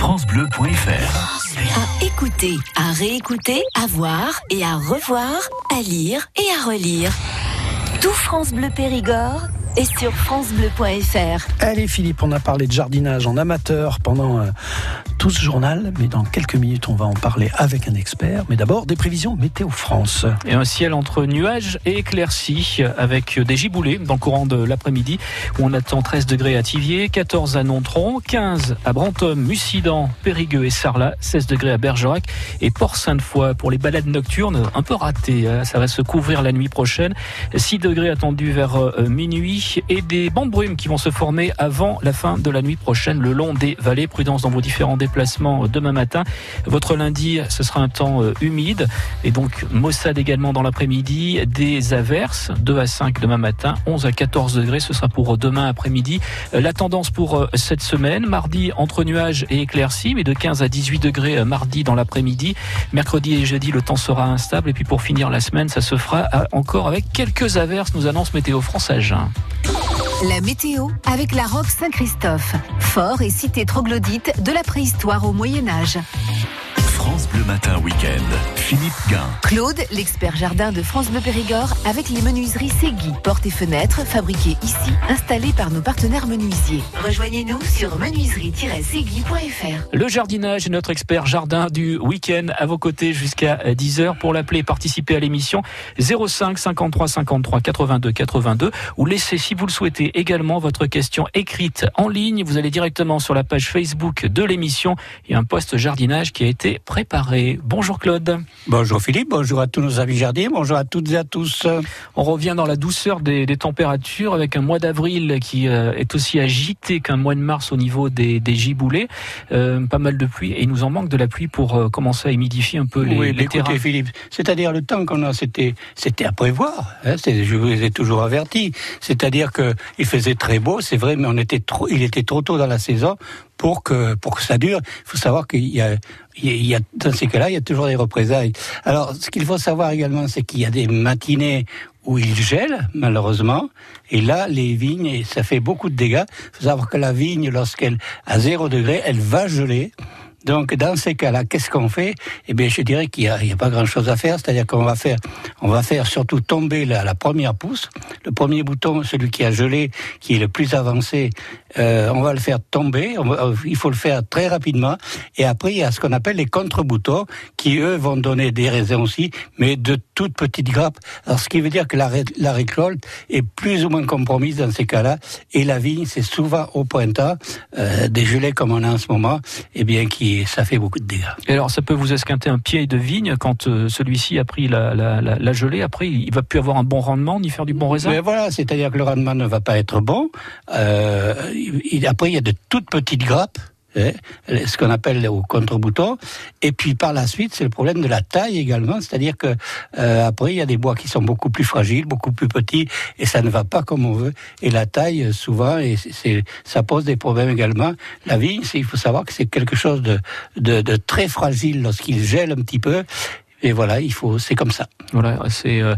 FranceBleu.fr À écouter, à réécouter, à voir et à revoir, à lire et à relire. Tout France Bleu Périgord et sur francebleu.fr. Allez Philippe, on a parlé de jardinage en amateur pendant euh, tout ce journal, mais dans quelques minutes on va en parler avec un expert. Mais d'abord des prévisions météo France. Et un ciel entre nuages et éclaircies avec des giboulées dans le courant de l'après-midi où on attend 13 degrés à Tivier, 14 à Nontron, 15 à Brantôme, Mussidan, Périgueux et Sarlat, 16 degrés à Bergerac et Port-Sainte-Foy pour les balades nocturnes un peu ratées. hein. Ça va se couvrir la nuit prochaine. 6 degrés attendus vers euh, et des bandes brumes qui vont se former avant la fin de la nuit prochaine le long des vallées. Prudence dans vos différents déplacements euh, demain matin. Votre lundi, ce sera un temps euh, humide et donc maussade également dans l'après-midi. Des averses 2 à 5 demain matin, 11 à 14 degrés. Ce sera pour euh, demain après-midi. La tendance pour cette semaine, mardi entre nuages et éclaircies, mais de 15 à 18 degrés mardi dans l'après-midi. Mercredi et jeudi, le temps sera instable. Et puis pour finir la semaine, ça se fera encore avec quelques averses, nous annonce Météo France Agen. La météo avec la roque Saint-Christophe, fort et cité troglodyte de la préhistoire au Moyen Âge. France Bleu Matin Week-end. Philippe Guin. Claude, l'expert jardin de France Bleu Périgord, avec les menuiseries Segui, portes et fenêtres fabriquées ici, installées par nos partenaires menuisiers. Rejoignez-nous sur menuiserie-segui.fr. Le jardinage est notre expert jardin du week-end à vos côtés jusqu'à 10h pour l'appeler participer à l'émission 05 53 53 82 82 ou laissez si vous le souhaitez également votre question écrite en ligne. Vous allez directement sur la page Facebook de l'émission et un post jardinage qui a été préparé. Bonjour Claude. Bonjour Philippe, bonjour à tous nos amis jardiniers, bonjour à toutes et à tous. On revient dans la douceur des, des températures avec un mois d'avril qui euh, est aussi agité qu'un mois de mars au niveau des, des giboulées. Euh, pas mal de pluie et il nous en manque de la pluie pour euh, commencer à humidifier un peu les, oui, les écoutez terrains. Philippe, c'est-à-dire le temps qu'on a, c'était, c'était à prévoir. Hein, je vous ai toujours averti. C'est-à-dire que il faisait très beau, c'est vrai, mais on était trop, il était trop tôt dans la saison pour que pour que ça dure. Il faut savoir qu'il y a, il y a- dans ces cas-là, il y a toujours des représailles. Alors, ce qu'il faut savoir également, c'est qu'il y a des matinées où il gèle, malheureusement, et là, les vignes, ça fait beaucoup de dégâts. Il faut savoir que la vigne, lorsqu'elle à zéro degré, elle va geler. Donc, dans ces cas-là, qu'est-ce qu'on fait? Eh bien, je dirais qu'il n'y a, pas grand-chose à faire. C'est-à-dire qu'on va faire, on va faire surtout tomber la, première pousse, le premier bouton, celui qui a gelé, qui est le plus avancé. euh, on va le faire tomber. Va- il faut le faire très rapidement. Et après, il y a ce qu'on appelle les contre-boutons, qui eux vont donner des raisins aussi, mais de toutes petites grappes. Alors, ce qui veut dire que la récolte est plus ou moins compromise dans ces cas-là. Et la vigne, c'est souvent au printemps, euh, des gelées comme on a en ce moment, eh bien, qui ça fait beaucoup de dégâts. Et alors, ça peut vous esquinter un pied de vigne quand euh, celui-ci a pris la, la, la, la gelée. Après, il va plus avoir un bon rendement ni faire du bon raisin. Mais voilà, c'est-à-dire que le rendement ne va pas être bon. Euh, il- après, il y a de toutes petites grappes. Hein, ce qu'on appelle au contre-bouton, et puis par la suite, c'est le problème de la taille également, c'est-à-dire que euh, après il y a des bois qui sont beaucoup plus fragiles, beaucoup plus petits, et ça ne va pas comme on veut. Et la taille, euh, souvent, et c'est- ça pose des problèmes également. La vigne, il faut savoir que c'est quelque chose de, de, de très fragile lorsqu'il gèle un petit peu. Et voilà, il faut, c'est comme ça. Voilà, c'est euh,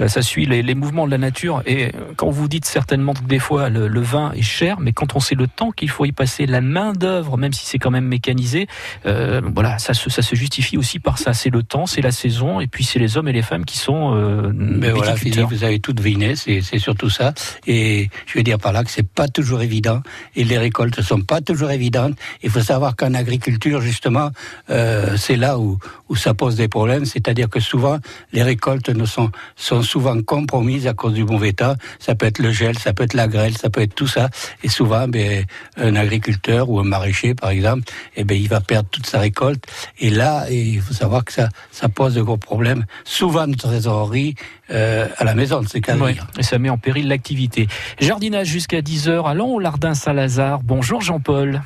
euh, ça suit les, les mouvements de la nature. Et quand vous dites certainement que des fois le, le vin est cher, mais quand on sait le temps qu'il faut y passer, la main d'œuvre, même si c'est quand même mécanisé, euh, voilà, ça se, ça se justifie aussi par ça. C'est le temps, c'est la saison, et puis c'est les hommes et les femmes qui sont euh, Mais voilà, Philippe, vous avez tout deviné, c'est c'est surtout ça. Et je veux dire par là que c'est pas toujours évident, et les récoltes sont pas toujours évidentes. Il faut savoir qu'en agriculture, justement, euh, c'est là où, où ça pose des problèmes, c'est-à-dire que souvent, les récoltes ne sont, sont souvent compromises à cause du mauvais temps. Ça peut être le gel, ça peut être la grêle, ça peut être tout ça. Et souvent, ben, un agriculteur ou un maraîcher, par exemple, eh ben, il va perdre toute sa récolte. Et là, il faut savoir que ça, ça pose de gros problèmes. Souvent de trésorerie euh, à la maison, c'est cas Ouais, et ça met en péril l'activité. Jardinage jusqu'à 10h, allons au Lardin Saint-Lazare. Bonjour Jean-Paul.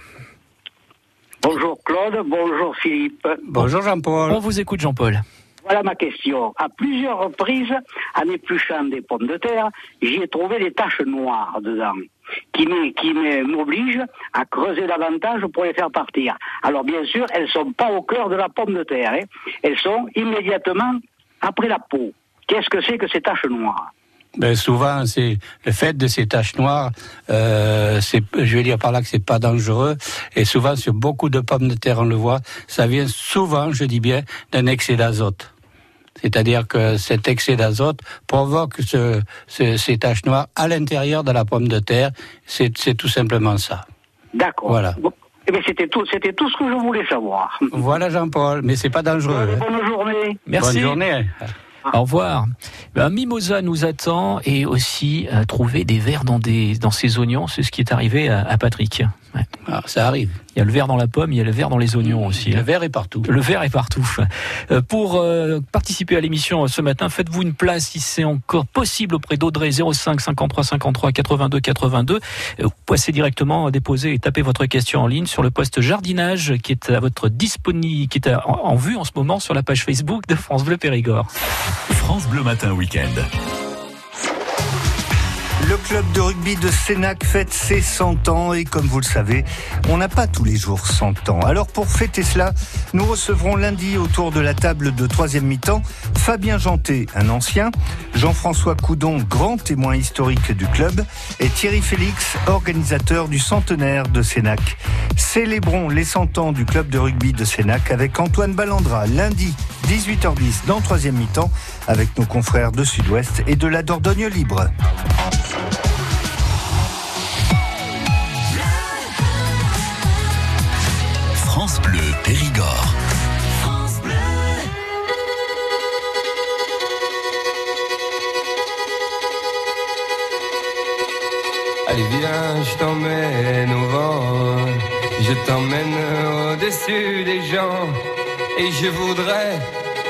Bonjour Claude, bonjour Philippe. Bonjour Jean-Paul. On vous écoute Jean-Paul. Voilà ma question. À plusieurs reprises, en épluchant des pommes de terre, j'y ai trouvé des taches noires dedans, qui m'obligent à creuser davantage pour les faire partir. Alors bien sûr, elles sont pas au cœur de la pomme de terre, hein. elles sont immédiatement après la peau. Qu'est-ce que c'est que ces taches noires? Ben, souvent, c'est le fait de ces taches noires. Euh, c'est, je vais dire par là que c'est pas dangereux. Et souvent, sur beaucoup de pommes de terre, on le voit, ça vient souvent, je dis bien, d'un excès d'azote. C'est-à-dire que cet excès d'azote provoque ce, ce, ces taches noires à l'intérieur de la pomme de terre. C'est, c'est tout simplement ça. D'accord. Voilà. Bon. Eh bien, c'était tout, c'était tout ce que je voulais savoir. Voilà Jean-Paul, mais c'est pas dangereux. Allez, hein. bonne journée. Merci. Bonne journée. Au revoir. Ben, Mimosa nous attend et aussi euh, trouver des vers dans, des, dans ses oignons. C'est ce qui est arrivé à, à Patrick. Ouais. Ah, ça arrive. Il y a le verre dans la pomme, il y a le verre dans les oignons aussi. Le hein. verre est partout. Le verre est partout. Euh, Pour euh, participer à l'émission ce matin, faites-vous une place si c'est encore possible auprès d'Audrey 05 53 53 82 82. Euh, Vous passez directement déposer et taper votre question en ligne sur le poste jardinage qui est à votre disponible, qui est à- en, en vue en ce moment sur la page Facebook de France Bleu Périgord. France Bleu Matin Week-end. Le club de rugby de Sénac fête ses 100 ans et comme vous le savez, on n'a pas tous les jours 100 ans. Alors pour fêter cela, nous recevrons lundi autour de la table de troisième mi-temps Fabien Janté, un ancien, Jean-François Coudon, grand témoin historique du club, et Thierry Félix, organisateur du centenaire de Sénac. Célébrons les 100 ans du club de rugby de Sénac avec Antoine Ballandra lundi 18h10 dans troisième mi-temps avec nos confrères de Sud-Ouest et de la Dordogne libre. France Bleu Périgord. Allez viens, je t'emmène au vent, je t'emmène au-dessus des gens, et je voudrais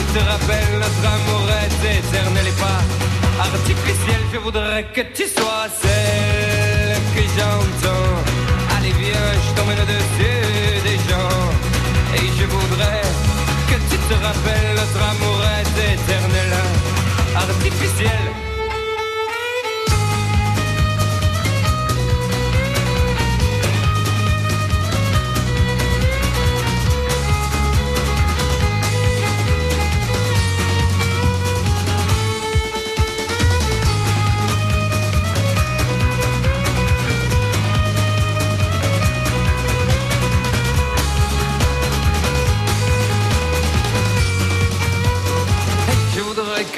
tu te rappelles notre amour est éternel et pas artificiel. Je voudrais que tu sois celle que j'entends. Allez viens, je t'emmène au-dessus des gens. Et je voudrais que tu te rappelles notre amour est éternel, artificiel.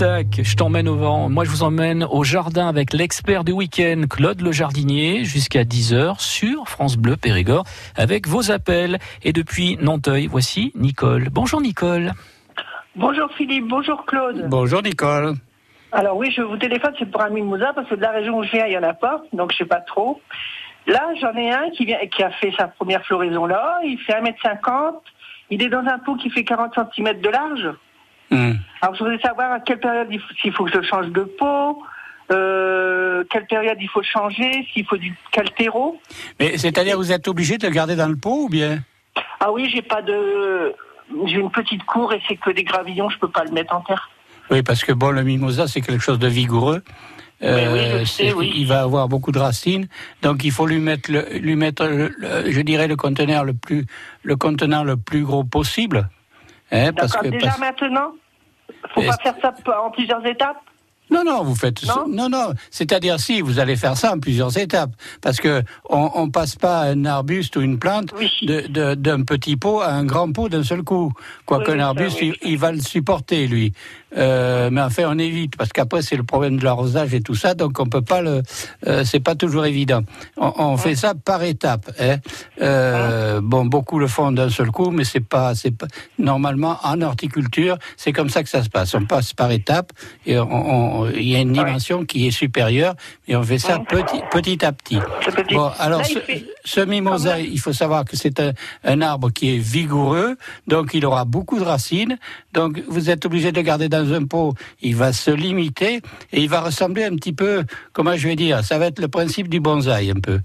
Attaque, je t'emmène au vent. Moi, je vous emmène au jardin avec l'expert du week-end, Claude le jardinier, jusqu'à 10h sur France Bleu Périgord, avec vos appels. Et depuis Nanteuil, voici Nicole. Bonjour Nicole. Bonjour Philippe, bonjour Claude. Bonjour Nicole. Alors oui, je vous téléphone, c'est pour un mimosa, parce que de la région où je viens, il n'y en a pas, donc je sais pas trop. Là, j'en ai un qui, vient, qui a fait sa première floraison là. Il fait 1m50. Il est dans un pot qui fait 40 cm de large. Hmm. Alors, je voudrais savoir à quelle période il faut, s'il faut que je change de pot, euh, quelle période il faut changer, s'il faut du caltéro. Mais c'est-à-dire vous êtes obligé de le garder dans le pot ou bien? Ah oui, j'ai pas de, j'ai une petite cour et c'est que des gravillons, je peux pas le mettre en terre. Oui, parce que bon, le mimosa, c'est quelque chose de vigoureux. Euh, oui, sais, oui. Il va avoir beaucoup de racines, donc il faut lui mettre, le, lui mettre, le- le- je dirais, le conteneur le plus, le contenant le plus gros possible. Hein, parce que Déjà parce- maintenant, faut pas faire ça en plusieurs étapes. Non, non, vous faites Non non, non. C'est-à-dire si vous allez faire ça en plusieurs étapes, parce que on, on passe pas un arbuste ou une plante Oui. de- de- d'un petit pot à un grand pot d'un seul coup. Quoique Oui, un arbuste, oui. il, il va le supporter lui. Euh, mais enfin, on évite parce qu'après c'est le problème de l'arrosage et tout ça, donc on peut pas le. Euh, c'est pas toujours évident. On, on fait ça par étapes. Hein. Euh, Bon, beaucoup le font d'un seul coup, mais c'est pas, c'est pas. Normalement, en horticulture, c'est comme ça que ça se passe. On passe par étapes et on- on- il y a une dimension qui est supérieure, et on fait ça petit, petit à petit. Bon, alors Là, ce, fait- ce mimosa, il faut savoir que c'est un, un arbre qui est vigoureux, donc il aura beaucoup de racines. Donc vous êtes obligé de le garder dans un pot. Il va se limiter et il va ressembler un petit peu, comment je vais dire, ça va être le principe du bonsaï un peu.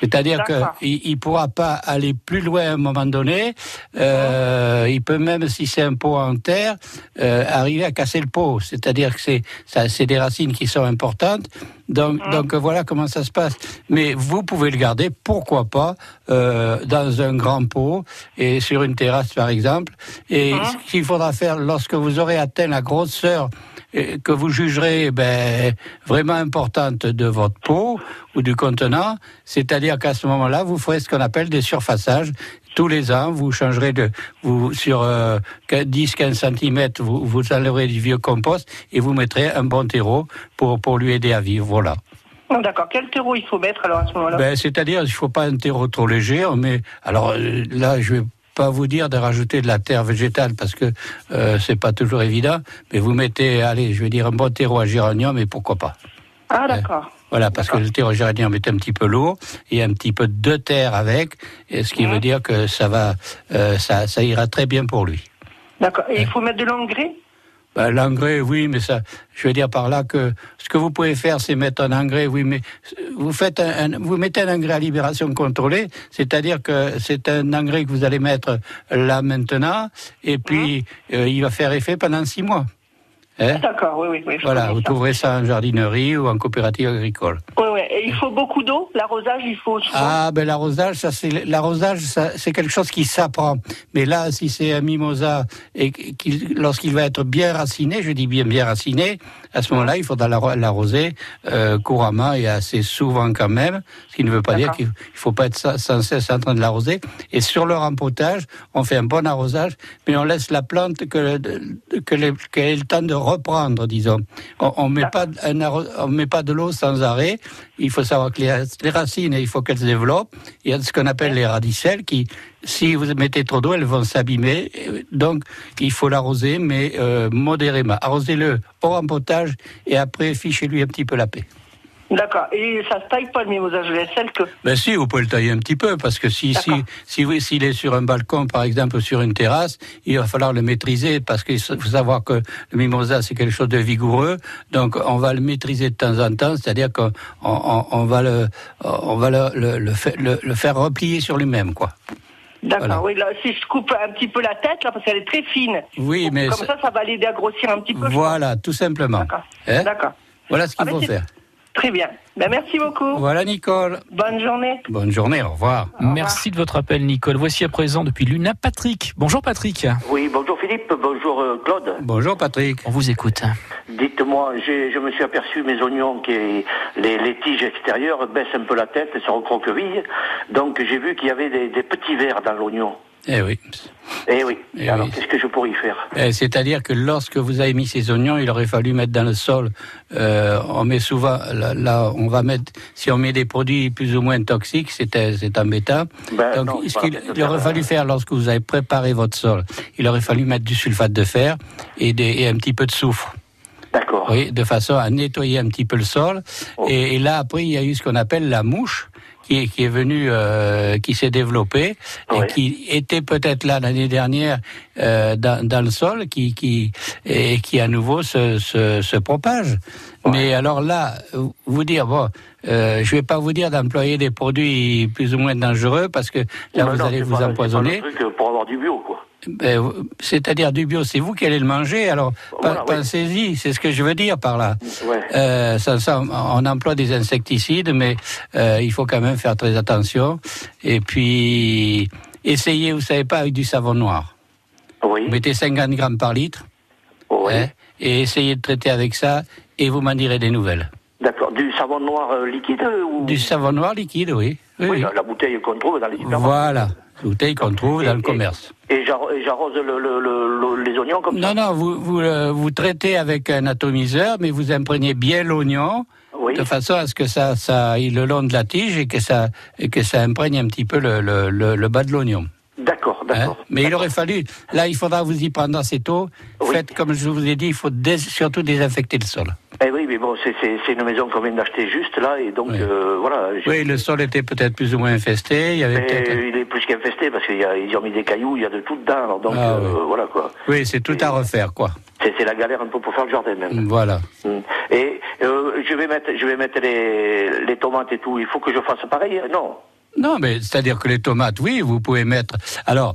C'est-à-dire qu'il il pourra pas aller plus loin à un moment donné. Euh, il peut même, si c'est un pot en terre, euh, arriver à casser le pot. C'est-à-dire que c'est ça, c'est des racines qui sont importantes. Donc, donc euh, voilà comment ça se passe. Mais vous pouvez le garder, pourquoi pas, euh, dans un grand pot et sur une terrasse par exemple. Et ce qu'il faudra faire lorsque vous aurez atteint la grosseur que vous jugerez ben, vraiment importante de votre pot ou du contenant, c'est-à-dire qu'à ce moment-là, vous ferez ce qu'on appelle des surfaçages. Tous les ans, vous changerez de, vous, sur euh, 10-15 cm, vous, vous enlèverez du vieux compost et vous mettrez un bon terreau pour, pour lui aider à vivre. Voilà. Oh, D'accord. Quel terreau il faut mettre alors à ce moment-là? Ben, c'est-à-dire, il ne faut pas un terreau trop léger. Met, alors euh, là, je vais pas vous dire de rajouter de la terre végétale parce que euh, c'est pas toujours évident. Mais vous mettez, allez, je vais dire un bon terreau à géranium et pourquoi pas. Ah d'accord. Voilà, parce que le terreau géranium est un petit peu lourd et un petit peu de terre avec, et ce qui veut dire que ça va, euh, ça, ça ira très bien pour lui. D'accord. Et il faut mettre de l'engrais? Ben, L'engrais, oui, mais ça, je veux dire par là que ce que vous pouvez faire, c'est mettre un engrais, oui, mais vous faites un, un- vous mettez un engrais à libération contrôlée, c'est-à-dire que c'est un engrais que vous allez mettre là maintenant, et puis euh, il va faire effet pendant six mois. Hein D'accord, oui, oui, oui. je voilà, vous ça. trouverez ça en jardinerie ou en coopérative agricole. Oui, oui. Et il faut beaucoup d'eau L'arrosage, il faut souvent Ah, ben l'arrosage, ça c'est l'arrosage, c'est quelque chose qui s'apprend. Mais là, si c'est un mimosa et qu'il, lorsqu'il va être bien raciné, je dis bien bien raciné, à ce moment-là, il faudra l'arro- l'arroser euh, couramment et assez souvent quand même, ce qui ne veut pas dire qu'il il faut pas être sa- sans cesse en train de l'arroser. Et sur le rempotage, on fait un bon arrosage, mais on laisse la plante que que les- qu'elle ait le temps de reprendre, disons. On, on met pas un arro- on met pas de l'eau sans arrêt. Il faut savoir que les, les racines, il faut qu'elles se développent. Il y a ce qu'on appelle les radicelles qui, si vous mettez trop d'eau, elles vont s'abîmer. Donc, il faut l'arroser, mais euh, modérément. Arrosez-le au rempotage et après, fichez-lui un petit peu la paix. D'accord. Et ça se taille pas le mimosa, je celle que. Ben si, vous pouvez le tailler un petit peu, parce que si si si vous- s'il est sur un balcon, par exemple, ou sur une terrasse, il va falloir le maîtriser, parce qu'il faut savoir que le mimosa c'est quelque chose de vigoureux, donc on va le maîtriser de temps en temps, c'est-à-dire qu'on on, on va le on va le, le, le fa- le- le faire replier sur lui-même, quoi. D'accord, Voilà. oui, là, si je coupe un petit peu la tête, là, parce qu'elle est très fine. Oui, mais Comme ça- ça, va l'aider à grossir un petit peu. voilà, tout simplement. D'accord. D'accord. Voilà ce qu'il Ah, mais faut faire. Très bien. Ben, merci beaucoup. Voilà, Nicole. Bonne journée. Bonne journée, au revoir. Merci de votre appel, Nicole. Voici à présent depuis Luna Patrick. Bonjour Patrick. Oui, bonjour Philippe, bonjour euh, Claude. Bonjour, Patrick. On vous écoute. Dites-moi, j'ai- je me suis aperçu mes oignons, qui, les, les tiges extérieures baissent un peu la tête, se recroquevillent. Donc j'ai vu qu'il y avait des, des petits vers dans l'oignon. Eh oui. Eh oui. Eh Alors oui. qu'est-ce que je pourrais y faire Eh, C'est-à-dire que lorsque vous avez mis ces oignons, il aurait fallu mettre dans le sol. euh, on met souvent là, là, on va mettre si on met des produits plus ou moins toxiques, c'est c'est embêtant. Ben, Donc, non, ce qu'il il aurait fallu faire lorsque vous avez préparé votre sol, il aurait fallu mettre du sulfate de fer et, des, et un petit peu de soufre. D'accord. Oui, de façon à nettoyer un petit peu le sol. Oh. Et, et là, après, il y a eu ce qu'on appelle la mouche, qui est, qui est venu, euh, qui s'est développé et qui était peut-être là l'année dernière euh, dans, dans, le sol, qui, qui et qui à nouveau se, se, se propage. Mais alors là, vous dire bon, euh, je vais pas vous dire d'employer des produits plus ou moins dangereux parce que là vous allez vous empoisonner. pour avoir du bio, quoi. Ben, c'est-à-dire du bio, c'est vous qui allez le manger. Alors pensez-y, c'est ce que je veux dire par là. Euh, ça, ça, on emploie des insecticides, mais euh, il faut quand même faire très attention. Et puis essayez, vous savez pas, avec du savon noir. Oui. Vous mettez 50 grammes par litre. Oui. Hein, et essayez de traiter avec ça, et vous m'en direz des nouvelles. D'accord. Du savon noir euh, liquide ou... Du savon noir liquide, oui. Oui, oui, oui. La, la bouteille qu'on trouve dans les supermarchés. Voilà, bouteille qu'on trouve dans le commerce. Et j'arrose le, le, le, les oignons comme non, ça Non, non, vous, vous, euh, vous traitez avec un atomiseur, mais vous imprégnez bien l'oignon. Oui. De façon à ce que ça, ça aille le long de la tige et que ça, et que ça imprègne un petit peu le, le, le, le bas de l'oignon. D'accord, d'accord. Hein Mais il aurait fallu, là, il faudra vous y prendre assez tôt. Faites, comme je vous ai dit, il faut dés- surtout désinfecter le sol. Eh oui, mais bon, c'est- une maison qu'on vient d'acheter juste là, et donc euh, voilà. Oui, le sol était peut-être plus ou moins infesté. Il y avait Mais peut-être. il est plus qu'infesté parce qu'ils ont mis des cailloux, il y a de tout dedans, alors donc Ah, euh, oui. voilà quoi. Oui, c'est tout à refaire, quoi. C'est c'est la galère un peu pour faire le jardin même. Voilà. Mm. Et euh, je vais mettre, je vais mettre les, les tomates et tout. Il faut que je fasse pareil, hein? Non Non, mais c'est-à-dire que les tomates, oui, vous pouvez mettre. Alors,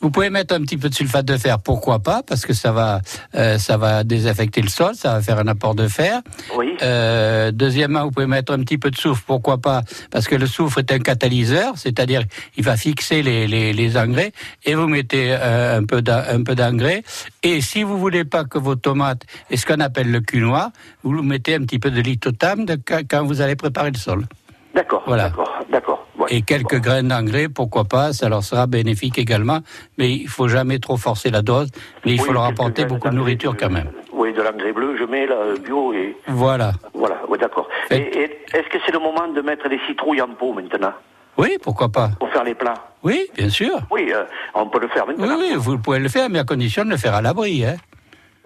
vous pouvez mettre un petit peu de sulfate de fer, pourquoi pas, parce que ça va, euh, ça va désaffecter le sol, ça va faire un apport de fer. Oui. Euh, deuxièmement, vous pouvez mettre un petit peu de soufre, pourquoi pas, parce que le soufre est un catalyseur, c'est-à-dire il va fixer les, les, les engrais, et vous mettez euh, un peu d'en- un peu d'engrais. Et si vous voulez pas que vos tomates aient ce qu'on appelle le cul noir, vous mettez un petit peu de lithotam de- quand quand vous allez préparer le sol. D'accord, Voilà. d'accord, d'accord. Ouais. Et quelques graines d'engrais, pourquoi pas, ça leur sera bénéfique également. Mais il faut jamais trop forcer la dose, mais il Oui, faut leur apporter beaucoup de nourriture euh, quand même. Oui, de l'engrais bleu, je mets là, bio et Voilà. voilà, ouais, d'accord. Et, et est-ce que c'est le moment de mettre les citrouilles en pot maintenant? Oui, pourquoi pas. pour faire les plats? Oui, bien sûr. Oui, euh, on peut le faire Oui, maintenant. oui, vous pouvez le faire, mais à condition de le faire à l'abri. Hein.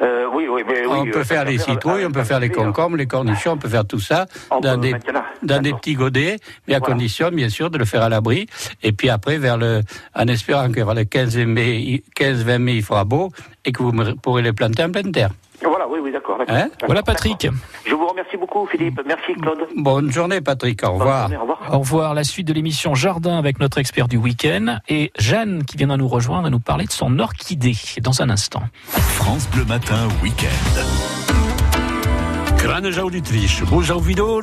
Euh, oui, oui, mais oui. on peut euh, faire les citrouilles, on peut faire les concombres, les cornichons, on peut faire tout ça On dans peut des, maintenant. dans des petits godets, mais à condition, bien sûr, de le faire à l'abri. Et puis après, vers le, en espérant que vers le 15 mai, il- 15-20 mai, il fera beau et que vous pourrez les planter en pleine terre. Voilà, oui, oui, d'accord. Hein Voilà Patrick. Je vous remercie beaucoup, Philippe. Merci, Claude. Bonne journée, Patrick. Au revoir. journée, au revoir. Au revoir. La suite de l'émission Jardin avec notre expert du week-end et Jeanne qui viendra nous rejoindre et nous parler de son orchidée dans un instant. France Bleu Matin Week-end. Auditrice,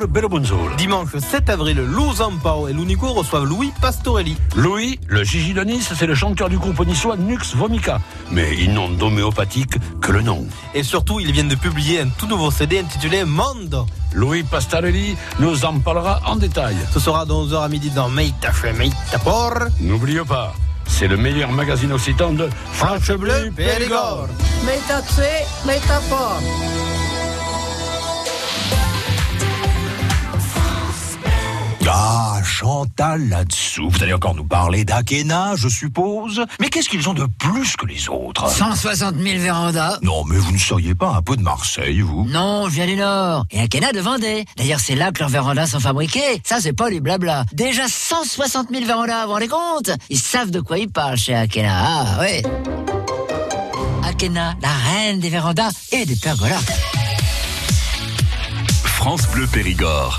bello bonjour. Dimanche 7 avril, Lou Zampao et l'Unico reçoivent Louis Pastorelli. Louis, le Gigi de Nice, c'est le chanteur du groupe niçois Nux Vomica. Mais ils n'ont d'homéopathique que le nom. Et surtout, ils viennent de publier un tout nouveau CD intitulé Mondo. Louis Pastarelli nous en parlera en détail. Ce sera de 11h à midi dans Meita Fe Meita Por. N'oubliez pas, c'est le meilleur magazine occitan de France Bleu Périgord. Meita tse, Ah, Chantal là-dessous. Vous allez encore nous parler d'Akena, je suppose. Mais qu'est-ce qu'ils ont de plus que les autres? 160 000 vérandas. Non, mais vous ne seriez pas un peu de Marseille, vous? Non, je viens du Nord. Et Akena de Vendée. D'ailleurs, c'est là que leurs vérandas sont fabriqués. Ça, c'est pas du blabla. Déjà 160 000 vérandas, vous vous rendez compte? Ils savent de quoi ils parlent chez Akena. Ah, ouais. Akena, la reine des vérandas et des pergolas. France Bleu Périgord.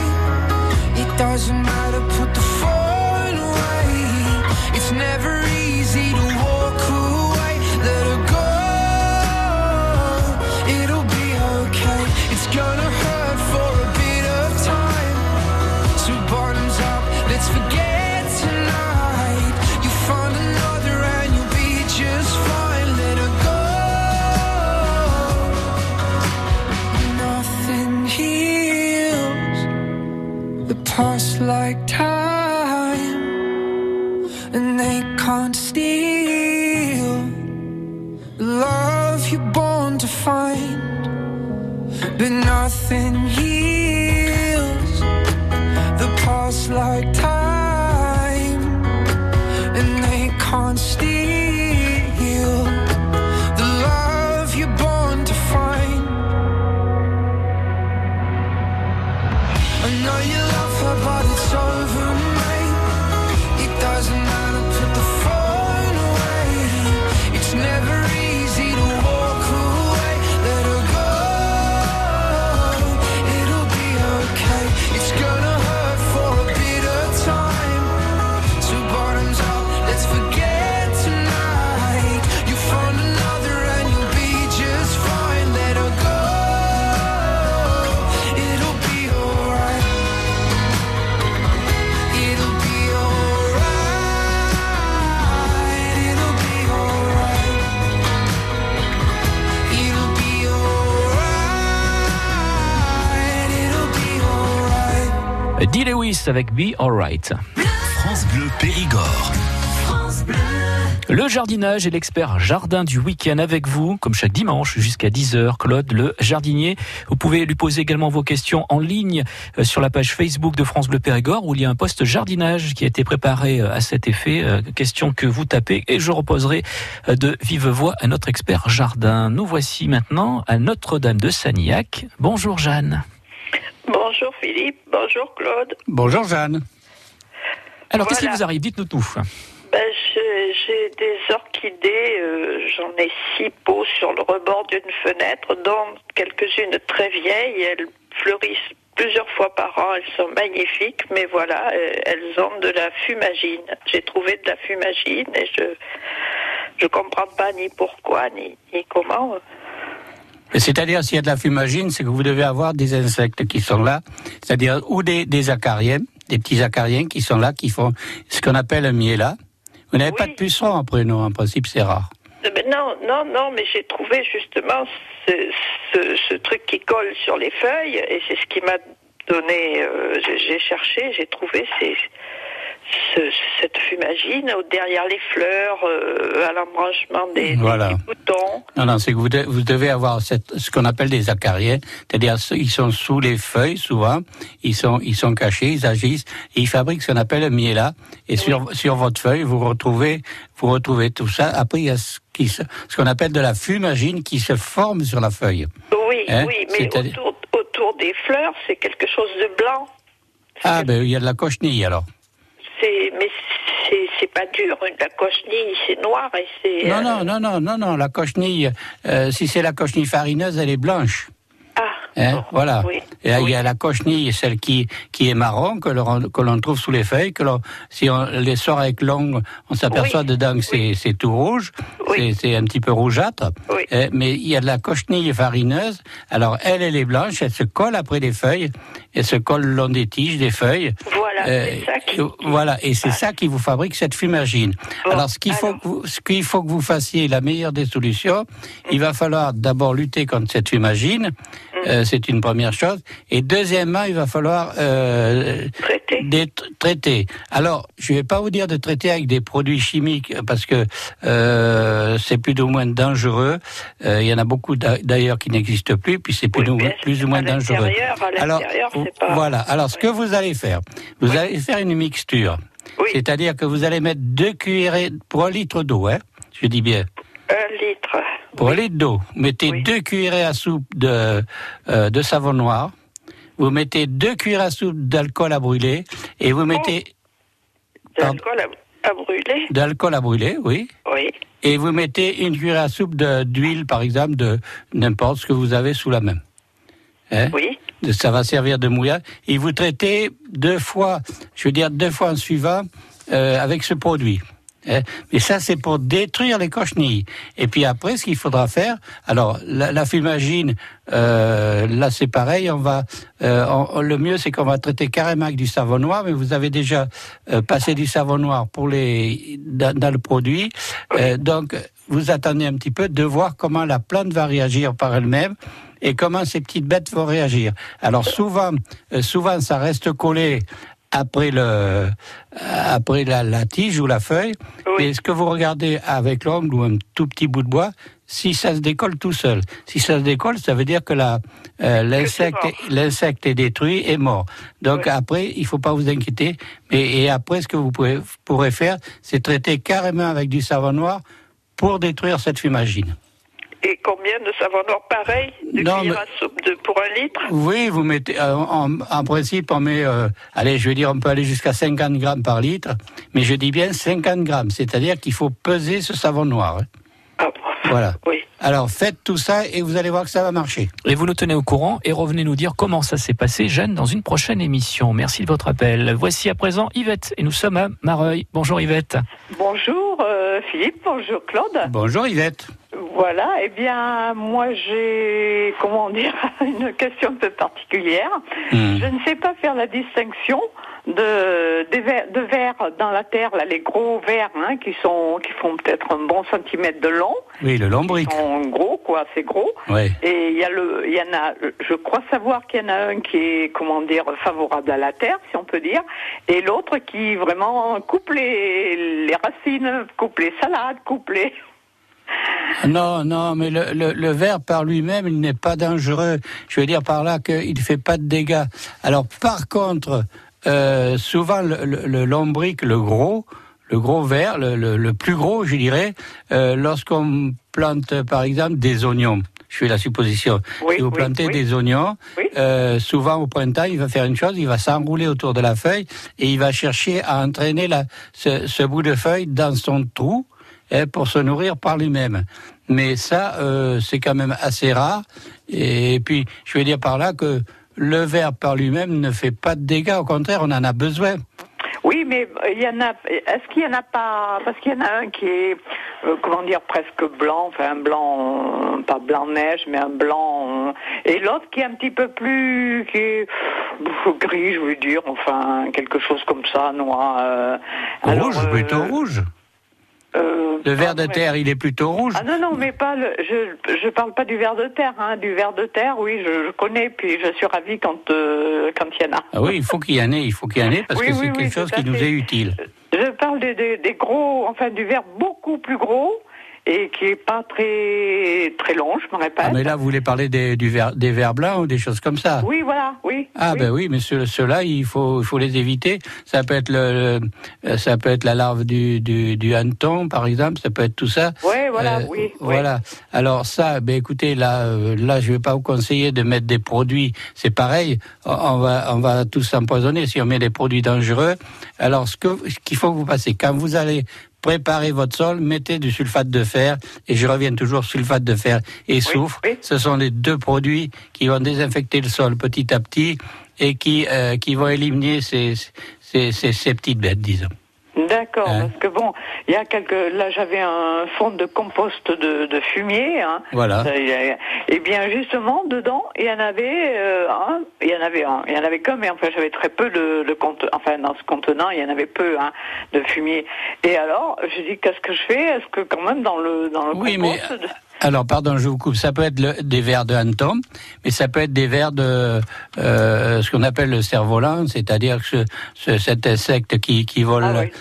Doesn't matter, put the phone away. It's never easy to can't steal the love you're born to find. But nothing heals Lewis avec Be Alright. France Bleu Périgord. Le jardinage et l'expert jardin du week-end avec vous, comme chaque dimanche jusqu'à 10h. Claude, le jardinier. Vous pouvez lui poser également vos questions en ligne euh, sur la page Facebook de France Bleu Périgord où il y a un poste jardinage qui a été préparé euh, à cet effet. Euh, Question que vous tapez et je reposerai de vive voix à notre expert jardin. Nous voici maintenant à Notre-Dame de Sanilhac. Bonjour Jeanne. Bonjour Philippe, bonjour Claude. Bonjour Jeanne. Alors qu'est-ce qui vous arrive? Dites-nous tout. Ben, j'ai j'ai des orchidées, euh, j'en ai six pots sur le rebord d'une fenêtre, dont quelques-unes très vieilles. Elles fleurissent plusieurs fois par an, elles sont magnifiques, mais voilà, euh, elles ont de la fumagine. J'ai trouvé de la fumagine et je je comprends pas ni pourquoi ni, ni comment. C'est-à-dire, s'il y a de la fumagine, c'est que vous devez avoir des insectes qui sont là, c'est-à-dire ou des, des acariens, des petits acariens qui sont là, qui font ce qu'on appelle un miela. Vous n'avez pas de pucerons après, non, en principe, c'est rare. Euh, ben non, non, non, mais j'ai trouvé justement ce, ce, ce truc qui colle sur les feuilles et c'est ce qui m'a donné. euh, j'ai cherché, j'ai trouvé ces, ce- cette fumagine derrière les fleurs, euh, à l'embranchement des, des Voilà. boutons. Non, non, c'est que vous, de- vous devez avoir cette, ce qu'on appelle des acariens, c'est-à-dire ils sont sous les feuilles souvent, ils sont, ils sont cachés, ils agissent, et ils fabriquent ce qu'on appelle un miela. Et sur, sur votre feuille, vous retrouvez, vous retrouvez tout ça. Après, il y a ce qui se- ce qu'on appelle de la fumagine qui se forme sur la feuille. Oui, Hein, oui, mais autour, autour des fleurs, c'est quelque chose de blanc. Ah, ben, il y a de la cochenille alors. C'est, mais c'est, pas dur. La cochenille, c'est noir et c'est. Non, euh, non, non, non, non, non, la cochenille, euh, si c'est la cochenille farineuse, elle est blanche. Hein, voilà. Et il y a la cochenille, celle qui, qui est marron, que l'on, que l'on trouve sous les feuilles, que si on les sort avec l'ongle, on s'aperçoit dedans que c'est, c'est tout rouge, c'est, c'est un petit peu rougeâtre. Euh, mais il y a de la cochenille farineuse, alors elle, elle est blanche, elle se colle après les feuilles, elle se colle le long des tiges, des feuilles. Voilà, Euh, c'est ça qui. Voilà, et c'est ça qui vous fabrique cette fumagine. alors, ce qu'il faut, que vous, ce qu'il faut que vous fassiez, la meilleure des solutions, il va falloir d'abord lutter contre cette fumagine. Mm. euh, c'est une première chose. Et deuxièmement, il va falloir euh, dét- traiter. Alors, je vais pas vous dire de traiter avec des produits chimiques parce que euh, c'est plus ou moins dangereux. Euh, il y en a beaucoup d'a- d'ailleurs qui n'existent plus, puis c'est plus, ou- plus ou moins dangereux. Alors, pas- voilà. Alors, ce que vous allez faire, vous allez faire une mixture. C'est-à-dire que vous allez mettre deux cuillerées pour un litre d'eau, hein. Je dis bien. Un litre. Pour un litre d'eau, mettez deux cuillerées à soupe de, euh, de savon noir. Vous mettez deux cuillères à soupe d'alcool à brûler et vous mettez De l'alcool à, à brûler. d'alcool à brûler, oui. Oui. Et vous mettez une cuillère à soupe d'huile, par exemple, de n'importe ce que vous avez sous la main. Hein Oui. Ça va servir de mouillage. Et vous traitez deux fois, je veux dire deux fois en suivant, euh, avec ce produit. Hein? Mais ça, c'est pour détruire les cochenilles. Et puis après, ce qu'il faudra faire, alors la, fumagine, euh, là c'est pareil. On va, euh, le mieux c'est qu'on va traiter carrément avec du savon noir. Mais vous avez déjà euh, passé du savon noir pour les dans, dans le produit. Euh, donc vous attendez un petit peu de voir comment la plante va réagir par elle-même et comment ces petites bêtes vont réagir. Alors souvent, euh, souvent ça reste collé après le après la, la tige ou la feuille. Et ce que vous regardez avec l'ongle ou un tout petit bout de bois, si ça se décolle tout seul? Si ça se décolle, ça veut dire que euh, l'insecte l'insecte est détruit et mort. Donc après, il faut pas vous inquiéter. Mais et après, ce que vous pouvez, pourrez faire, c'est traiter carrément avec du savon noir pour détruire cette fumagine. Et combien de savon noir pareil de Non, cuillère mais- à soupe de, pour un litre? Oui, vous mettez, euh, en, en principe, on met, euh, allez, je veux dire, on peut aller jusqu'à 50 grammes par litre, mais je dis bien 50 grammes, c'est-à-dire qu'il faut peser ce savon noir. hein. Voilà. Alors faites tout ça et vous allez voir que ça va marcher. Et vous nous tenez au courant et revenez nous dire comment ça s'est passé, Jeanne, dans une prochaine émission. Merci de votre appel. Voici à présent Yvette et nous sommes à Mareuil. Bonjour Yvette. Bonjour euh, Philippe, bonjour Claude. Bonjour Yvette. Voilà, eh bien moi j'ai comment dire une question un peu particulière. Hmm. Je ne sais pas faire la distinction de des de vers dans la terre, là, les gros vers hein, qui sont qui font peut-être un bon centimètre de long. Oui, le lombric. Ils sont gros quoi, c'est gros. Ouais. Et il y a le, il y en a, je crois savoir qu'il y en a un qui est, comment dire, favorable à la terre, si on peut dire, et l'autre qui vraiment coupe les, les racines, coupe les salades, coupe les. Non, non, mais le, le, le verre par lui-même, il n'est pas dangereux. Je veux dire par là qu'il ne fait pas de dégâts. Alors, par contre, euh, souvent le, le, le lombric, le gros, le gros verre, le, plus gros, je dirais, euh, lorsqu'on plante, par exemple, des oignons. Je fais la supposition. Oui, si vous plantez oui. des oignons, euh, souvent au printemps, il va faire une chose, il va s'enrouler autour de la feuille et il va chercher à entraîner la, ce, ce bout de feuille dans son trou pour se nourrir par lui-même. Mais ça, euh, c'est quand même assez rare. Et puis, je veux dire par là que le verre par lui-même ne fait pas de dégâts. Au contraire, on en a besoin. Oui, mais il y en a. Est-ce qu'il y en a pas Parce qu'il y en a un qui est, euh, comment dire, presque blanc, enfin un blanc, euh, pas blanc neige, mais un blanc, euh, et l'autre qui est un petit peu plus, qui est gris, je veux dire, enfin quelque chose comme ça, noir. euh. Alors, rouge, euh, plutôt rouge. Euh, Le ver de terre, il est plutôt rouge. Ah non, non, mais pas le, je, je parle pas du ver de terre, hein, du ver de terre, oui, je, je connais, puis je suis ravie quand, euh, quand il y en a. Ah oui, il faut qu'il y en ait, il faut qu'il y en ait parce Oui, que oui, c'est oui, quelque chose qui nous est utile. Je parle des, des, des gros, enfin du verre beaucoup plus gros et qui est pas très très long, je me répète. Ah, mais là, vous voulez parler des, du ver, des vers blancs ou des choses comme ça? Oui, voilà, oui. Ah oui. ben oui, mais ceux- ceux-là, il faut, il faut les éviter. Ça peut être le, ça peut être la larve du, du, du hanneton, par exemple. Ça peut être tout ça. Voilà, Euh, oui, oui. Voilà. Alors ça, ben écoutez, là, euh, là, je vais pas vous conseiller de mettre des produits. C'est pareil. On on va, on va tous s'empoisonner si on met des produits dangereux. Alors ce que, ce qu'il faut que vous passez quand vous allez préparer votre sol, mettez du sulfate de fer, et je reviens toujours sulfate de fer et soufre. Ce sont les deux produits qui vont désinfecter le sol petit à petit et qui, euh, qui vont éliminer ces, ces, ces, ces petites bêtes, disons. D'accord, Hein parce que bon, il y a quelques. Là, j'avais un fond de compost de, de fumier. Hein. Voilà. Et, bien, justement, dedans, il y en avait euh, un. Il y en avait un. Il y en avait qu'un, mais enfin, j'avais très peu de, de compte. Enfin, dans ce contenant, il y en avait peu hein, de fumier. Et alors, je dis, qu'est-ce que je fais? Est-ce que quand même dans le dans le Oui, compost, Alors, pardon, je vous coupe. Ça peut être le- des vers de hanneton, mais ça peut être des vers de euh, ce qu'on appelle le cerf-volant, c'est-à-dire ce- ce- cet insecte qui, qui vole. Ah oui,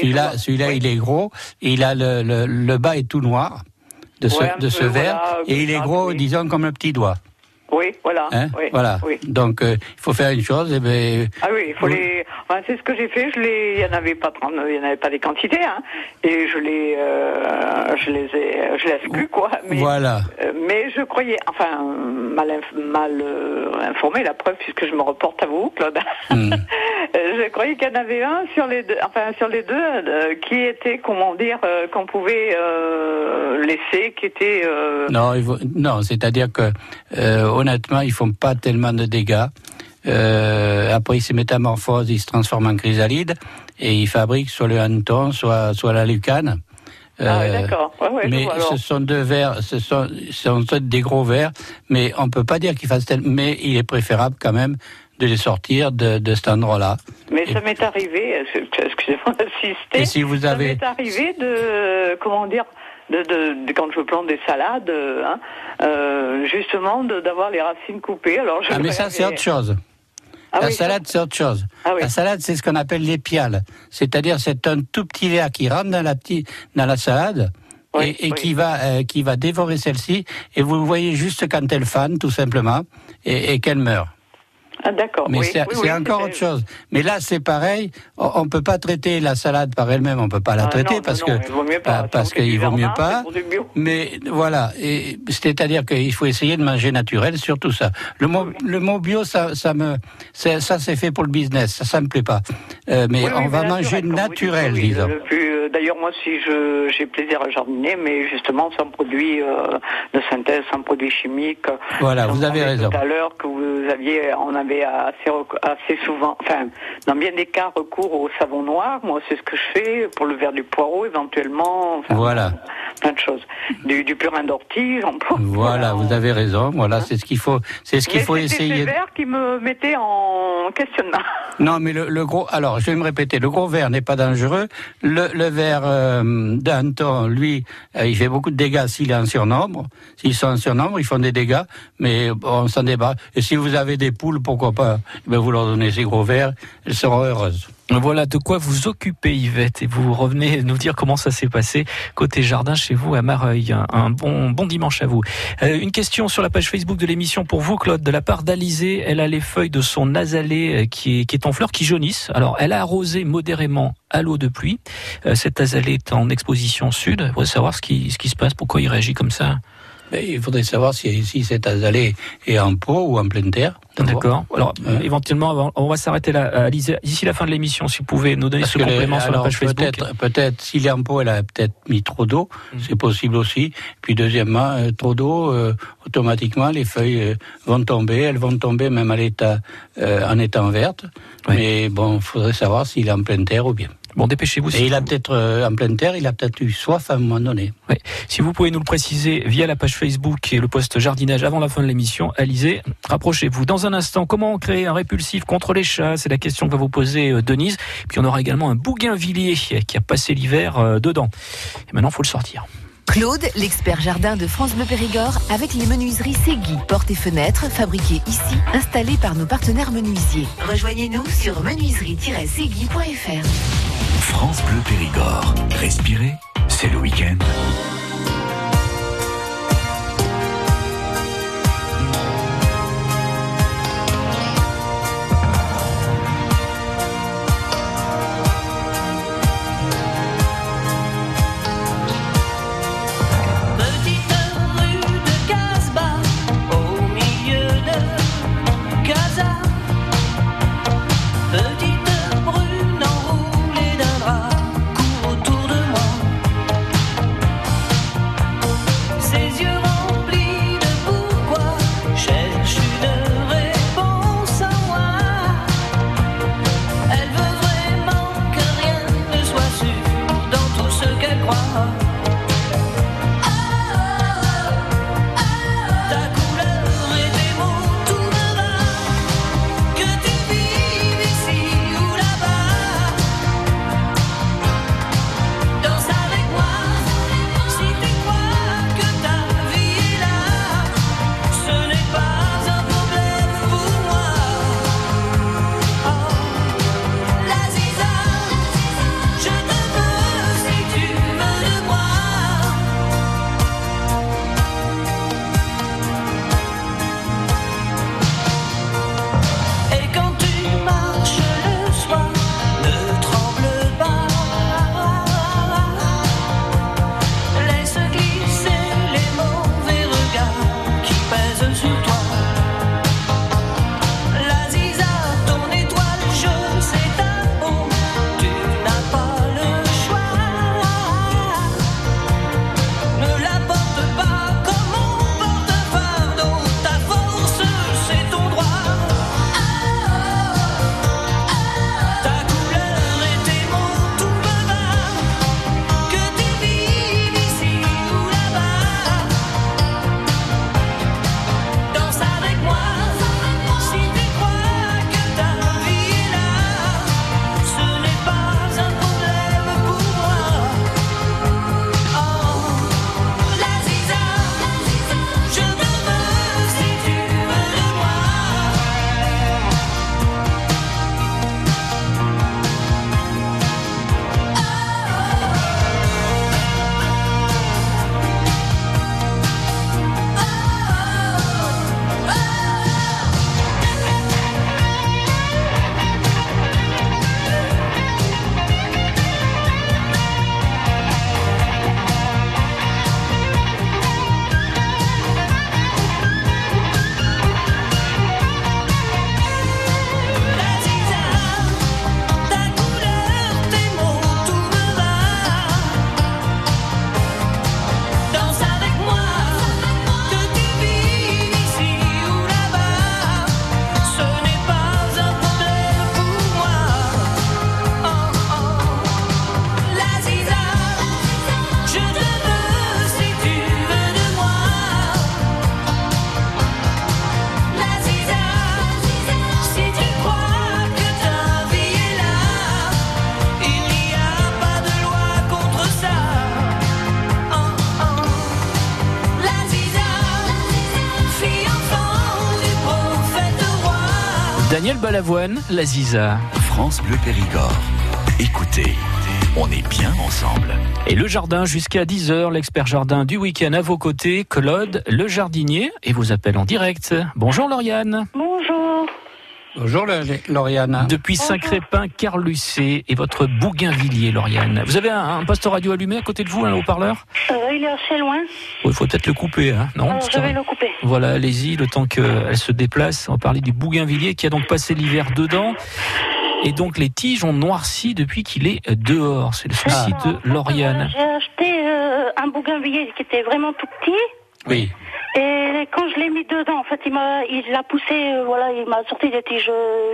celui-là, celui-là, il est gros. Et il a le, le, le bas est tout noir de ce, Ouais, de ce voilà, et il est gros, disons comme le petit doigt. Oui, voilà. Hein oui, voilà. oui. Donc, euh, il faut faire une chose. Eh ben, Ah oui, il faut Oui. les. Enfin, c'est ce que j'ai fait. Je les. Il y en avait pas 30, il y en avait pas des quantités, hein. Et je les, euh, je les ai, je les exclus quoi. Mais, Voilà. euh, mais je croyais, enfin, mal, inf- mal euh, informé, la preuve puisque je me reporte à vous, Claude. Hmm. Je croyais qu'il y en avait un sur les deux, enfin sur les deux, qui était, comment dire, qu'on pouvait laisser, qui était. Non, il faut- non, c'est-à-dire que honnêtement, ils font pas tellement de dégâts. Euh, après, ils se métamorphosent, ils se transforment en chrysalide et ils fabriquent soit le hanneton, soit soit la lucane. Ah oui, Euh, d'accord. Ouais, mais ce sont deux vers, ce sont, ce sont des gros vers, mais on peut pas dire qu'ils fassent tel, mais il est préférable quand même de les sortir de, de cet endroit-là. Mais ça m'est arrivé, euh, excusez-moi d'insister. Et si vous Ça avez- m'est arrivé de, comment dire, de, de, de- quand je plante des salades, euh, hein, euh, justement, d'avoir les racines coupées. Alors, je Ah, mais ça, c'est autre chose. Ah la oui, salade, c'est autre chose. Ah oui. La salade, c'est ce qu'on appelle l'épiale. C'est-à-dire, c'est un tout petit verre qui rentre dans la, petite, dans la salade. et, et qui va euh, qui va dévorer celle-ci et vous le voyez juste quand elle fane tout simplement et, et qu'elle meurt. Ah, d'accord. Mais oui, c'est oui, c'est oui, encore autre chose. Mais là, c'est pareil. On, on peut pas traiter la salade par elle-même. On peut pas la Ah, traiter non, parce non, que il vaut mieux pas. ah, parce qu'il vaut mieux pas. Mais voilà. Et c'est-à-dire qu'il faut essayer de manger naturel, surtout ça. Le mot le mot bio, ça ça me c'est- ça c'est fait pour le business. Ça ça me plaît pas. Euh, mais on va manger naturel, dites, disons. euh, D'ailleurs, moi, si je j'ai plaisir à jardiner, mais justement sans produits euh, de synthèse, sans produits chimiques. Voilà, vous avez raison. Tout à l'heure que vous aviez, on avait assez rec- assez souvent, enfin, dans bien des cas, recours au savon noir. Moi, c'est ce que je fais pour le verre du poireau, éventuellement. Enfin, Voilà. plein de choses. Du, du purin d'ortie, j'emploie. Voilà, vous avez raison. Voilà, c'est ce qu'il faut, c'est ce qu'il faut essayer. ces verres qui me mettaient en questionnement. Non, mais le, le gros. Alors, je vais me répéter. Le gros verre n'est pas dangereux. Le, le verre euh, d'Anton, lui, euh, il fait beaucoup de dégâts s'il est en surnombre. S'ils sont en surnombre, ils font des dégâts, mais on s'en débat. Et si vous avez des poules, pourquoi pas eh ben, Vous leur donnez ces gros verres, elles seront heureuses. Voilà de quoi vous occuper Yvette et vous revenez nous dire comment ça s'est passé côté jardin chez vous à Mareuil. Un- bon bon dimanche à vous. Euh, une question sur la page Facebook de l'émission pour vous Claude de la part d'Alizée. Elle a les feuilles de son azalée euh, qui est, qui est en fleurs qui jaunissent. Alors elle a arrosé modérément à l'eau de pluie. Euh, cet azalée est en exposition sud. Il faudrait savoir ce qui ce qui se passe, pourquoi il réagit comme ça. Mais il faudrait savoir si, si cet azalée est en pot ou en pleine terre. D'accord. Alors, éventuellement, on va s'arrêter là. euh, d'ici la fin de l'émission, si vous pouvez nous donner Parce ce les- complément sur la page Facebook. Peut-être, peut-être, s'il est en pot, elle a peut-être mis trop d'eau. Mm. C'est possible aussi. Puis deuxièmement, euh, trop d'eau, euh, automatiquement, les feuilles euh, vont tomber. Elles vont tomber même à l'état, euh, en étant vertes. Mais bon, il faudrait savoir s'il est en pleine terre ou bien. Bon, dépêchez-vous. Et il a peut-être, euh, en pleine terre, il a peut-être eu soif à un moment donné. Oui. Si vous pouvez nous le préciser via la page Facebook et le post jardinage avant la fin de l'émission, Alizé, rapprochez-vous. Dans un instant, comment créer un répulsif contre les chats? C'est la question que va vous poser euh, Denise. Puis on aura également un bougainvillier qui a passé l'hiver euh, dedans. Et maintenant, il faut le sortir. Claude, l'expert jardin de France Bleu Périgord, avec les menuiseries Segui, portes et fenêtres fabriquées ici, installées par nos partenaires menuisiers. Rejoignez-nous sur menuiserie-segui.fr. France Bleu Périgord. Respirer, c'est le week-end. Balavoine, la Ziza. France Bleu Périgord. Écoutez, on est bien ensemble. Et le jardin jusqu'à 10h, l'expert jardin du week-end à vos côtés, Claude le jardinier, et vous appelle en direct. Bonjour Lauriane. Bonjour. Bonjour Lauriane. Depuis Saint-Crépin, Carlucé et votre Bougainvilliers, Lauriane. Vous avez un, un poste radio allumé à côté de vous, un haut-parleur? Euh, il est assez loin. Il faut peut-être le couper, hein, non? Alors, Parce je vais le couper. Voilà, allez-y, le temps qu'elle se déplace. On va parler du Bougainvillier qui a donc passé l'hiver dedans. Et donc les tiges ont noirci depuis qu'il est dehors. C'est le souci de Lauriane. J'ai acheté euh, un bougainvillier qui était vraiment tout petit. Oui. Et quand je l'ai mis dedans, en fait, il m'a, il l'a poussé, euh, voilà, il m'a sorti des tiges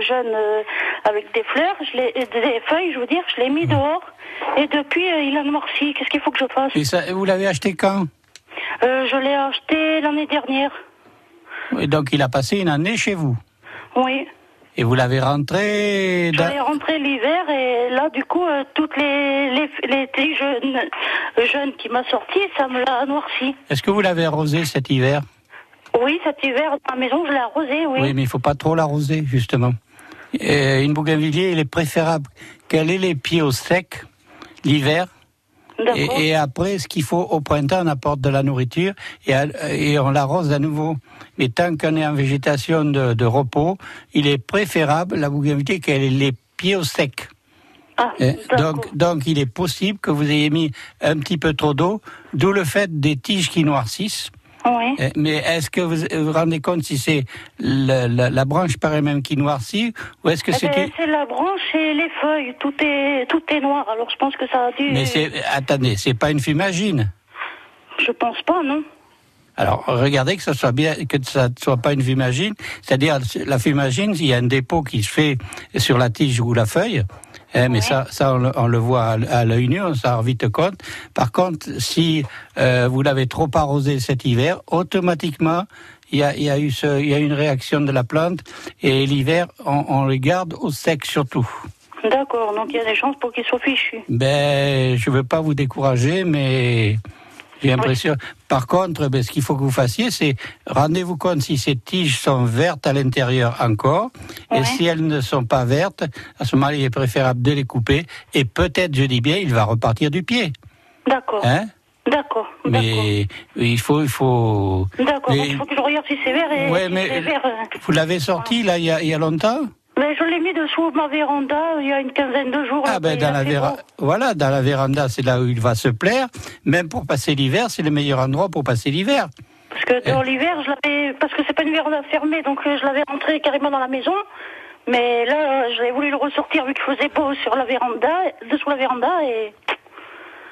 jeunes euh, avec des fleurs, je l'ai, euh, des feuilles, je veux dire, je l'ai mis dehors. Et depuis, euh, il a noirci. Qu'est-ce qu'il faut que je fasse? Et ça, vous l'avez acheté quand? Euh, Je l'ai acheté l'année dernière. Et Donc il a passé une année chez vous? Oui. Et vous l'avez rentré Je dans- l'ai rentré l'hiver et là, du coup, euh, toutes les, les, les jeunes, jeunes qui m'a sorti, ça me l'a noirci. Est-ce que vous l'avez arrosé cet hiver? Oui, cet hiver, à la maison, je l'ai arrosé, oui. Oui, mais il faut pas trop l'arroser, justement. Euh, une bougainvillier, il est préférable qu'elle ait les pieds au sec l'hiver. Et, et après, ce qu'il faut au printemps, on apporte de la nourriture et, on l'arrose à nouveau. Mais tant qu'on est en végétation de, de repos, il est préférable, la bougainvillier, qu'elle ait les pieds au sec. Eh, donc, donc, il est possible que vous ayez mis un petit peu trop d'eau, d'où le fait des tiges qui noircissent. Oui. Eh, Mais est-ce que vous vous rendez compte si c'est la, la- la branche par elle-même qui noircit ou est-ce que Eh c'est ben, c'est la branche et les feuilles, tout est, tout est noir. Alors je pense que ça a dû. Mais c'est attendez, c'est pas une fumagine. Je pense pas, non. Alors regardez que ça soit bien, que ça ne soit pas une fumagine. C'est-à-dire la fumagine, il y a un dépôt qui se fait sur la tige ou la feuille. Hein, mais ça, ça on, le, on le voit à, l'œil nu, on s'en rend vite compte. Par contre, si euh, vous l'avez trop arrosé cet hiver, automatiquement, il y a, y a eu ce, y a une réaction de la plante et l'hiver, on, on le garde au sec surtout. D'accord, donc il y a des chances pour qu'il soit fichu. Ben, je veux pas vous décourager, mais j'ai l'impression. Par contre, ben, ce qu'il faut que vous fassiez, c'est rendez-vous compte si ces tiges sont vertes à l'intérieur encore, et si elles ne sont pas vertes, à ce moment-là, il est préférable de les couper, et peut-être, je dis bien, il va repartir du pied. D'accord. Hein? D'accord. Mais il faut, il faut. D'accord, il faut que je regarde si c'est vert et Ouais, si mais vert. euh, vous l'avez sorti là il y a, il y a longtemps? Mais je l'ai mis dessous ma véranda il y a une quinzaine de jours. Ah ben dans la véra- voilà, dans la véranda, c'est là où il va se plaire. Même pour passer l'hiver, c'est le meilleur endroit pour passer l'hiver. Parce que dans l'hiver, je l'avais. Parce que c'est pas une véranda fermée, donc euh, je l'avais rentré carrément dans la maison. Mais là, euh, j'avais voulu le ressortir vu qu'il faisait beau sur la véranda, dessous la véranda et.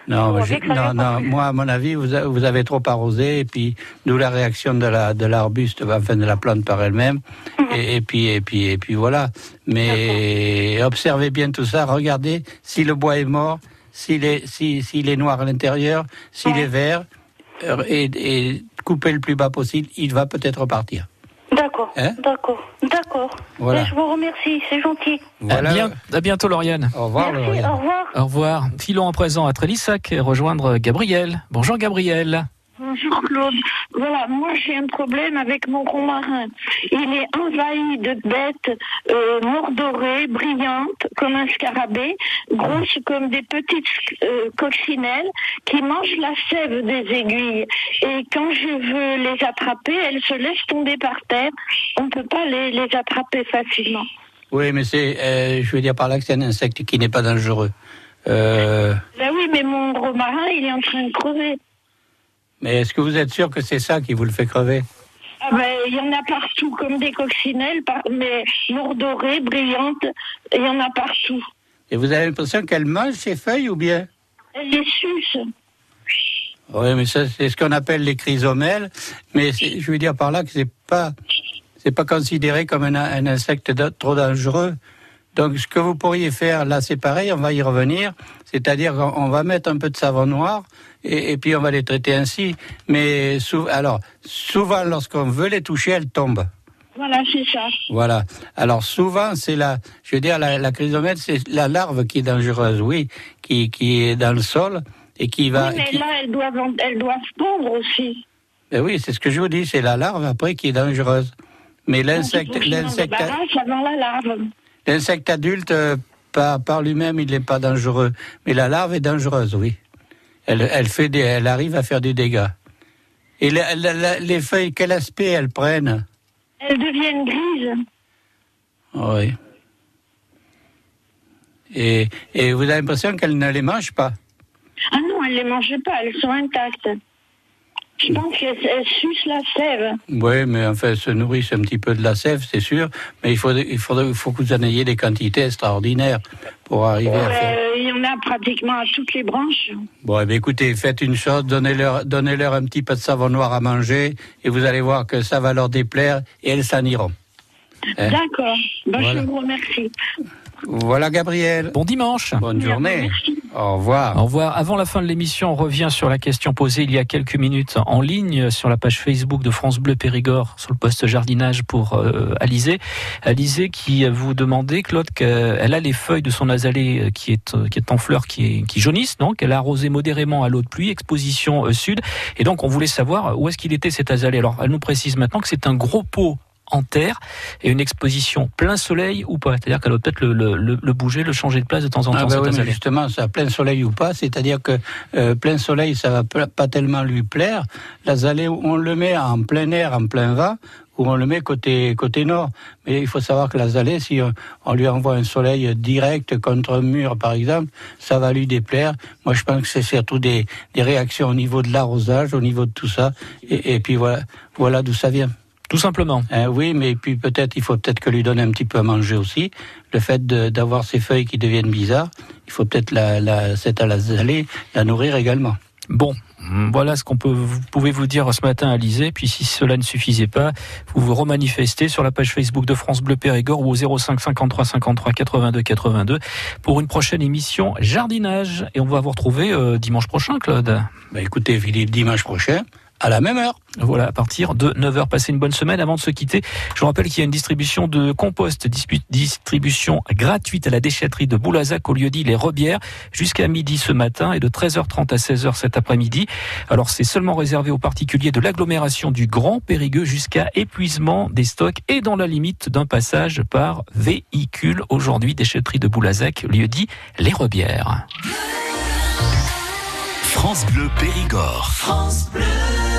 Non, je- non, non, moi, à mon avis, vous, vous avez trop arrosé, et puis d'où la réaction de la de l'arbuste, enfin de la plante par elle-même, Mhm. et, et puis et puis et puis voilà. Mais observez bien tout ça, regardez si le bois est mort, s'il est si s'il est noir à l'intérieur, s'il est vert, euh, et, et coupez le plus bas possible, il va peut-être repartir. D'accord, Hein d'accord, d'accord. Voilà. Et je vous remercie, c'est gentil. À, bien- à bientôt, Lauriane. Au revoir, Merci, au revoir. Au revoir. Filons à présent à Trélissac et rejoindre Gabriel. Bonjour, Gabriel. Bonjour Claude. Voilà, moi j'ai un problème avec mon romarin. Il est envahi de bêtes euh, mordorées, brillantes, comme un scarabée, grosses comme des petites euh, coccinelles, qui mangent la sève des aiguilles. Et quand je veux les attraper, elles se laissent tomber par terre. On ne peut pas les, les attraper facilement. Oui, mais c'est, euh, je veux dire par là que c'est un insecte qui n'est pas dangereux. Euh, Ben oui, mais mon romarin, il est en train de crever. mais est-ce que vous êtes sûr que c'est ça qui vous le fait crever? Ah ben, il y en a partout, comme des coccinelles, mais mordorées, brillantes, il y en a partout. Et vous avez l'impression qu'elle mange ses feuilles ou bien? Elle les suce. Oui, mais ça, c'est ce qu'on appelle les chrysomèles. Mais je veux dire par là que c'est pas, c'est pas considéré comme un, un insecte trop dangereux. Donc, ce que vous pourriez faire, là, c'est pareil, on va y revenir. C'est-à-dire qu'on on va mettre un peu de savon noir et, et puis on va les traiter ainsi. Mais sou- alors, souvent, lorsqu'on veut les toucher, elles tombent. Voilà, c'est ça. Voilà. Alors souvent, c'est la, je veux dire, la, la chrysomètre, c'est la larve qui est dangereuse, oui, qui, qui est dans le sol et qui va. oui, mais qui- là, elles doivent, en- elles doivent pondre aussi. Ben oui, c'est ce que je vous dis, c'est la larve après qui est dangereuse. Mais l'insecte, l'insecte, avant la larve. L'insecte adulte, euh, par, par lui-même, il n'est pas dangereux. Mais la larve est dangereuse, oui. Elle, elle, fait des, elle arrive à faire des dégâts. Et la- la- la- les feuilles, quel aspect elles prennent Elles deviennent grises. Oui. Et, et vous avez l'impression qu'elles ne les mangent pas Ah non, elles ne les mangent pas, elles sont intactes. Je pense qu'elles elles sucent la sève. Oui, mais enfin, elles se nourrissent un petit peu de la sève, c'est sûr. Mais il faut, il faudrait, il faut que vous en ayez des quantités extraordinaires pour arriver à faire. Euh, il y en a pratiquement à toutes les branches. Bon, eh bien, écoutez, faites une chose, donnez-leur, donnez-leur un petit peu de savon noir à manger, et vous allez voir que ça va leur déplaire, et elles s'en iront. Hein D'accord. Ben, Voilà. Je vous remercie. Voilà, Gabriel. Bon dimanche. Bonne journée. Au revoir. Au revoir. Avant la fin de l'émission, on revient sur la question posée il y a quelques minutes en ligne sur la page Facebook de France Bleu Périgord sur le poste jardinage pour euh, Alizé. Alizé qui vous demandait, Claude, qu'elle a les feuilles de son azalée euh, qui est, euh, qui est en fleurs, qui, qui jaunissent, donc elle a arrosé modérément à l'eau de pluie, exposition euh, sud. Et donc on voulait savoir où est-ce qu'il était cet azalée. Alors elle nous précise maintenant que c'est un gros pot en terre et une exposition plein soleil ou pas C'est-à-dire qu'elle doit peut-être le, le- le- le bouger, le changer de place de temps en temps. Ah cet oui, mais justement, ça plein soleil ou pas, c'est-à-dire que euh, plein soleil, ça va pas tellement lui plaire. L'azalée, on le met en plein air, en plein vent, ou on le met côté côté nord. Mais il faut savoir que l'azalée, si on, on lui envoie un soleil direct contre un mur, par exemple, ça va lui déplaire. Moi, je pense que c'est surtout des, des réactions au niveau de l'arrosage, au niveau de tout ça. Et, et puis voilà, voilà d'où ça vient. Tout simplement. Hein, oui, mais puis peut-être, il faut peut-être que lui donner un petit peu à manger aussi. Le fait d'avoir ces feuilles qui deviennent bizarres, il faut peut-être la, la, cette azalée, la nourrir également. Bon, voilà ce qu'on peut, vous pouvez vous dire ce matin à Lisée. Puis si cela ne suffisait pas, vous vous remanifestez sur la page Facebook de France Bleu Périgord ou au 05 53 53 82 82 pour une prochaine émission jardinage. Et on va vous retrouver euh, dimanche prochain, Claude. Bah, écoutez, Philippe, dimanche prochain, à la même heure. Voilà, à partir de 9h, passez une bonne semaine. Avant de se quitter, je vous rappelle qu'il y a une distribution de compost, distribution gratuite à la déchetterie de Boulazac au lieu-dit Les Rebières jusqu'à midi ce matin et de 13h30 à 16h cet après-midi. Alors c'est seulement réservé aux particuliers de l'agglomération du Grand Périgueux jusqu'à épuisement des stocks et dans la limite d'un passage par véhicule. Aujourd'hui, déchetterie de Boulazac, lieu-dit Les Rebières. France Bleu Périgord. France Bleu.